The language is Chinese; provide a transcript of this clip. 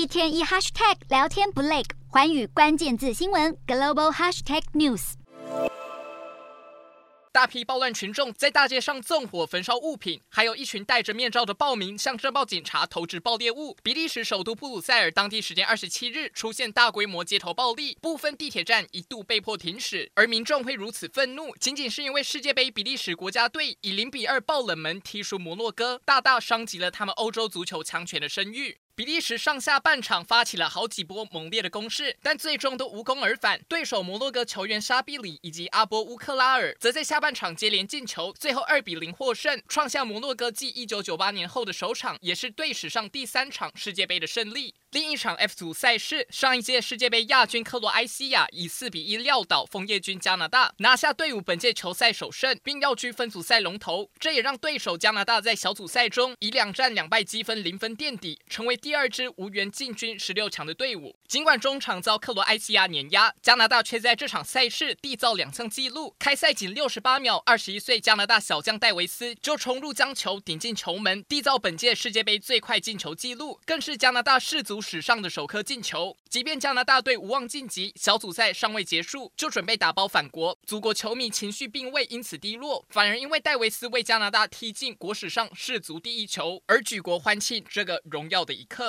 一天一 hashtag 聊天不累，环宇关键字新闻 global hashtag news。大批暴乱群众在大街上纵火焚烧物品，还有一群戴着面罩的暴民向镇暴警察投掷爆裂物。比利时首都布鲁塞尔当地时间二十七日出现大规模街头暴力，部分地铁站一度被迫停驶。而民众会如此愤怒，仅仅是因为世界杯比利时国家队以零比二爆冷门踢输摩洛哥，大大伤及了他们欧洲足球强权的声誉。比利时上下半场发起了好几波猛烈的攻势，但最终都无功而返。对手摩洛哥球员沙比里以及阿波乌克拉尔则在下半场接连进球，最后二比零获胜，创下摩洛哥继一九九八年后的首场，也是队史上第三场世界杯的胜利。另一场 F 组赛事，上一届世界杯亚军克罗埃西亚以四比一撂倒枫叶军加拿大，拿下队伍本届球赛首胜，并要居分组赛龙头。这也让对手加拿大在小组赛中以两战两败积分零分垫底，成为第。二支无缘进军十六强的队伍，尽管中场遭克罗埃西亚碾压，加拿大却在这场赛事缔造两项纪录。开赛仅六十八秒，二十一岁加拿大小将戴维斯就冲入将球顶进球门，缔造本届世界杯最快进球纪录，更是加拿大世足史上的首颗进球。即便加拿大队无望晋级，小组赛尚未结束，就准备打包返国，祖国球迷情绪并未因此低落，反而因为戴维斯为加拿大踢进国史上世足第一球而举国欢庆这个荣耀的一刻。